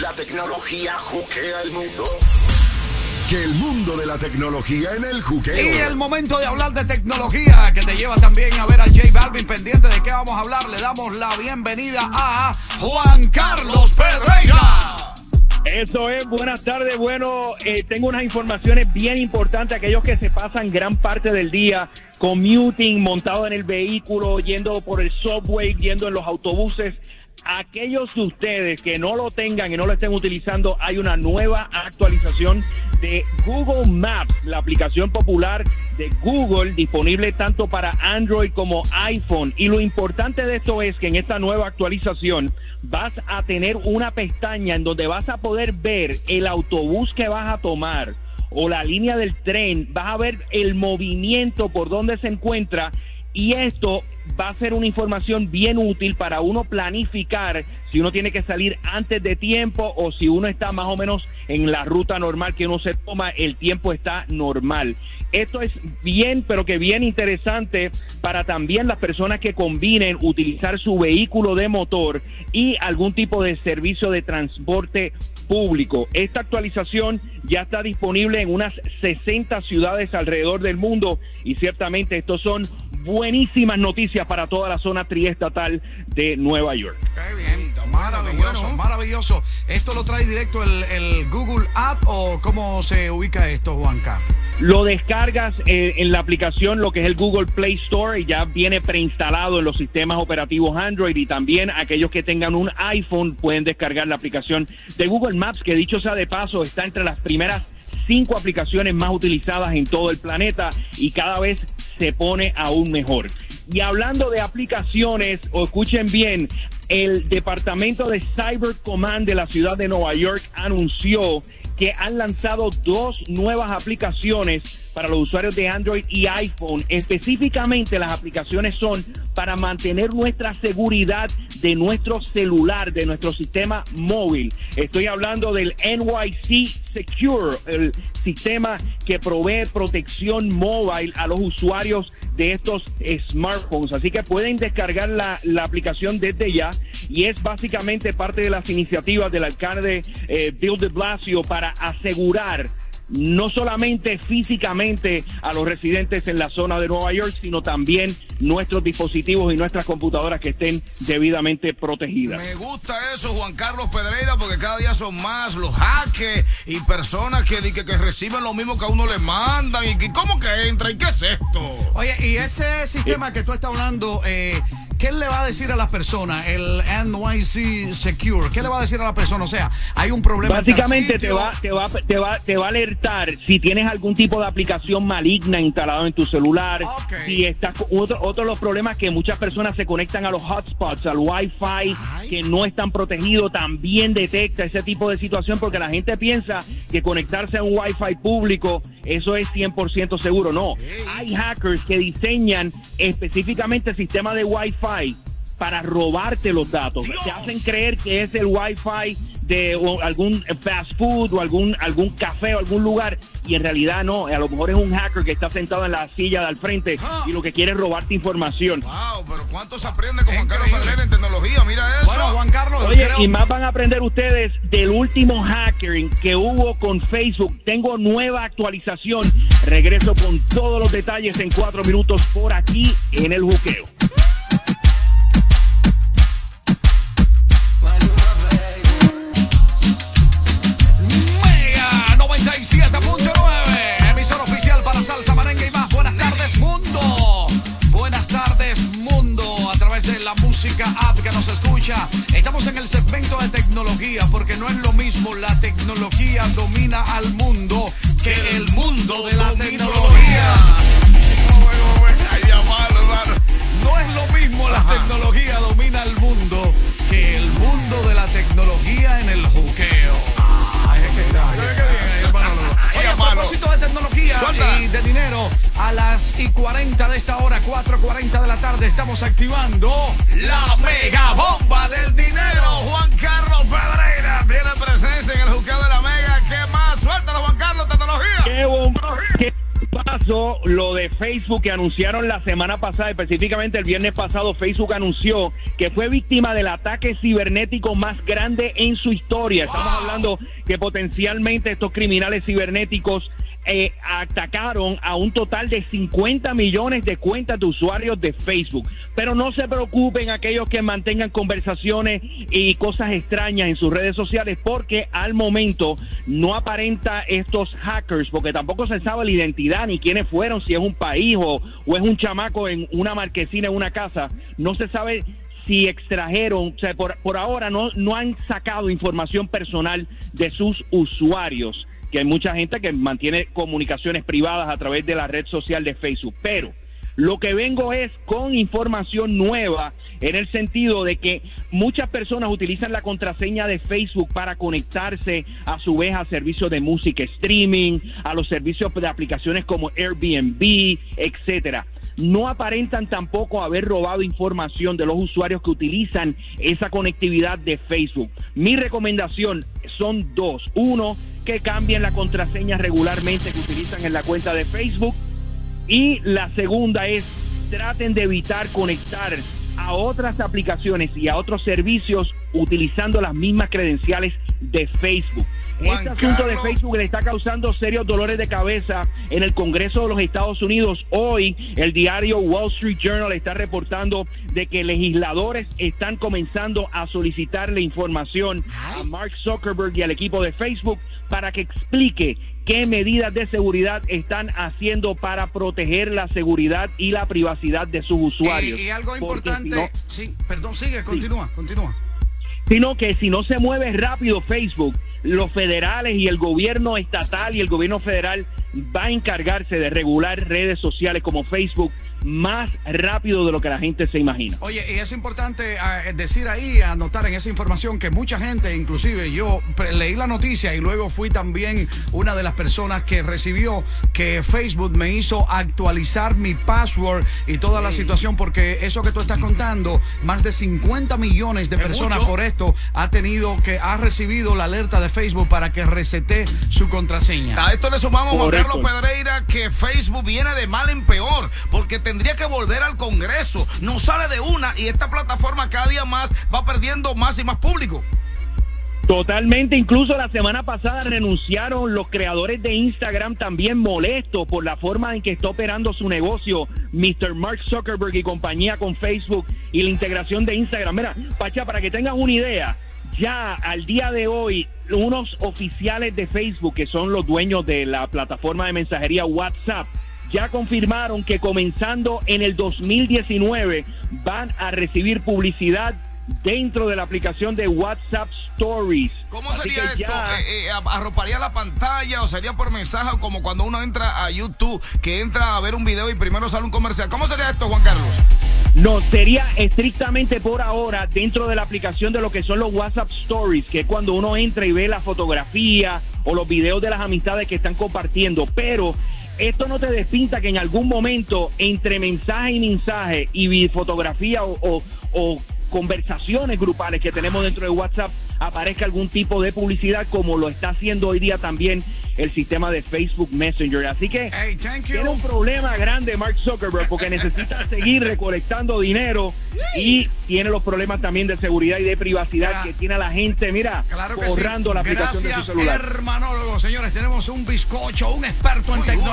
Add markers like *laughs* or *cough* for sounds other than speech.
La tecnología juquea el mundo. Que el mundo de la tecnología en el juqueo. Y el momento de hablar de tecnología que te lleva también a ver a J Balvin pendiente de qué vamos a hablar. Le damos la bienvenida a Juan Carlos Pedreira. Eso es, buenas tardes. Bueno, eh, tengo unas informaciones bien importantes. Aquellos que se pasan gran parte del día commuting, montado en el vehículo, yendo por el subway, yendo en los autobuses. Aquellos de ustedes que no lo tengan y no lo estén utilizando, hay una nueva actualización de Google Maps, la aplicación popular de Google, disponible tanto para Android como iPhone. Y lo importante de esto es que en esta nueva actualización vas a tener una pestaña en donde vas a poder ver el autobús que vas a tomar o la línea del tren, vas a ver el movimiento por donde se encuentra y esto va a ser una información bien útil para uno planificar si uno tiene que salir antes de tiempo o si uno está más o menos en la ruta normal que uno se toma, el tiempo está normal. Esto es bien, pero que bien interesante para también las personas que combinen utilizar su vehículo de motor y algún tipo de servicio de transporte público. Esta actualización ya está disponible en unas 60 ciudades alrededor del mundo y ciertamente estos son buenísimas noticias para toda la zona triestatal de Nueva York. Qué bien, maravilloso, maravilloso. ¿Esto lo trae directo el, el Google App o cómo se ubica esto, Juanca? Lo descargas eh, en la aplicación, lo que es el Google Play Store, y ya viene preinstalado en los sistemas operativos Android y también aquellos que tengan un iPhone pueden descargar la aplicación de Google Maps, que dicho sea de paso, está entre las primeras cinco aplicaciones más utilizadas en todo el planeta y cada vez se pone aún mejor. Y hablando de aplicaciones, escuchen bien, el Departamento de Cyber Command de la ciudad de Nueva York anunció que han lanzado dos nuevas aplicaciones para los usuarios de Android y iPhone. Específicamente las aplicaciones son para mantener nuestra seguridad de nuestro celular, de nuestro sistema móvil. Estoy hablando del NYC Secure, el sistema que provee protección móvil a los usuarios de estos smartphones. Así que pueden descargar la, aplicación desde ya y es básicamente parte de las iniciativas del alcalde eh, Bill de Blasio para asegurar no solamente físicamente a los residentes en la zona de Nueva York, sino también nuestros dispositivos y nuestras computadoras que estén debidamente protegidas. Me gusta eso, Juan Carlos Pedreira, porque cada día son más los hackers y personas que, que, que reciben lo mismo que a uno le mandan. ¿Y cómo que entra? ¿Y qué es esto? Oye, y este sistema que tú estás hablando, eh, ¿qué le va a decir a las personas? El NYC Secure, ¿qué le va a decir a la persona? O sea, hay un problema. Básicamente te va, te, va, te, va, te va a alertar si tienes algún tipo de aplicación maligna instalado en tu celular, Ok. si estás otro, otro de los problemas que muchas personas se conectan a los hotspots, al wifi, que no están protegidos, también detecta ese tipo de situación porque la gente piensa que conectarse a un wifi público, eso es 100% seguro. No, hay hackers que diseñan específicamente sistemas de wifi para robarte los datos. Te hacen creer que es el wifi de o algún fast food o algún algún café o algún lugar y en realidad no, a lo mejor es un hacker que está sentado en la silla de al frente y lo que quiere es robarte información. Wow, pero ¿cuánto se aprende con Juan Carlos Pedreira en tecnología? Mira eso. Bueno, Juan Carlos, Oye, y más van a aprender ustedes del último hacking que hubo con Facebook. Tengo nueva actualización. Regreso con todos los detalles en cuatro minutos por aquí en el buqueo. Mega 97.9, emisora oficial para salsa, merengue y más. Buenas tardes, mundo. Buenas tardes, mundo. A través de la música app que nos escucha. Estamos en el segmento de tecnología porque no es lo mismo. La tecnología domina al mundo que el mundo de la tecnología. No es lo mismo la tecnología domina el mundo que el mundo de la tecnología en el juqueo. Ay, es que a propósito de tecnología y de dinero, a las y 40 de esta hora, 4.40 de la tarde, estamos activando la mega lo de Facebook que anunciaron la semana pasada, específicamente el viernes pasado, Facebook anunció que fue víctima del ataque cibernético más grande en su historia. Estamos hablando que potencialmente estos criminales cibernéticos eh, atacaron a un total de 50 millones de cuentas de usuarios de Facebook. Pero no se preocupen aquellos que mantengan conversaciones y cosas extrañas en sus redes sociales porque al momento no aparenta estos hackers porque tampoco se sabe la identidad ni quiénes fueron, si es un país o, o es un chamaco en una marquesina en una casa. No se sabe si extrajeron, o sea, por, por ahora no, no han sacado información personal de sus usuarios que hay mucha gente que mantiene comunicaciones privadas a través de la red social de Facebook. Pero lo que vengo es con información nueva en el sentido de que muchas personas utilizan la contraseña de Facebook para conectarse a su vez a servicios de música streaming, a los servicios de aplicaciones como Airbnb, etcétera. No aparentan tampoco haber robado información de los usuarios que utilizan esa conectividad de Facebook. Mi recomendación son dos. Uno, que cambien la contraseña regularmente que utilizan en la cuenta de Facebook. Y la segunda es traten de evitar conectar a otras aplicaciones y a otros servicios utilizando las mismas credenciales de Facebook. este asunto de Facebook le está causando serios dolores de cabeza en el Congreso de los Estados Unidos. Hoy el diario Wall Street Journal está reportando de que legisladores están comenzando a solicitarle información a Mark Zuckerberg y al equipo de Facebook para que explique qué medidas de seguridad están haciendo para proteger la seguridad y la privacidad de sus usuarios. Y, algo importante, sí, perdón, sigue, continúa, continúa. Sino que si no se mueve rápido Facebook, los federales y el gobierno estatal y el gobierno federal va a encargarse de regular redes sociales como Facebook más rápido de lo que la gente se imagina. Oye, y es importante ah, decir ahí, anotar en esa información que mucha gente, inclusive yo leí la noticia y luego fui también una de las personas que recibió que Facebook me hizo actualizar mi password y toda la situación, porque eso que tú estás contando, más de 50 millones de personas por esto ha tenido que, ha recibido la alerta de Facebook para que resete su contraseña. A esto le sumamos, Juan Carlos Pedreira, que Facebook viene de mal en peor, porque te tendría que volver al Congreso. No sale de una y esta plataforma cada día más va perdiendo más y más público. Totalmente, incluso la semana pasada renunciaron los creadores de Instagram también molestos por la forma en que está operando su negocio, Mr. Mark Zuckerberg y compañía con Facebook y la integración de Instagram. Mira, Pacha, para que tengas una idea, ya al día de hoy, unos oficiales de Facebook, que son los dueños de la plataforma de mensajería WhatsApp, ya confirmaron que comenzando en el 2019 van a recibir publicidad dentro de la aplicación de WhatsApp Stories. ¿Cómo sería esto? Eh, eh, ¿Arroparía la pantalla o sería por mensaje o como cuando uno entra a YouTube, que entra a ver un video y primero sale un comercial? ¿Cómo sería esto, Juan Carlos? No, sería estrictamente por ahora dentro de la aplicación de lo que son los WhatsApp Stories, que es cuando uno entra y ve la fotografía o los videos de las amistades que están compartiendo, pero esto no te despinta que en algún momento entre mensaje y mensaje y fotografía o, o, conversaciones grupales que tenemos dentro de WhatsApp aparezca algún tipo de publicidad como lo está haciendo hoy día también el sistema de Facebook Messenger. Así que tiene un problema grande Mark Zuckerberg porque necesita *laughs* seguir recolectando dinero y tiene los problemas también de seguridad y de privacidad que tiene a la gente, mira, borrando la aplicación de su celular. Hermanólogo, señores, tenemos un bizcocho, un experto en tecnología.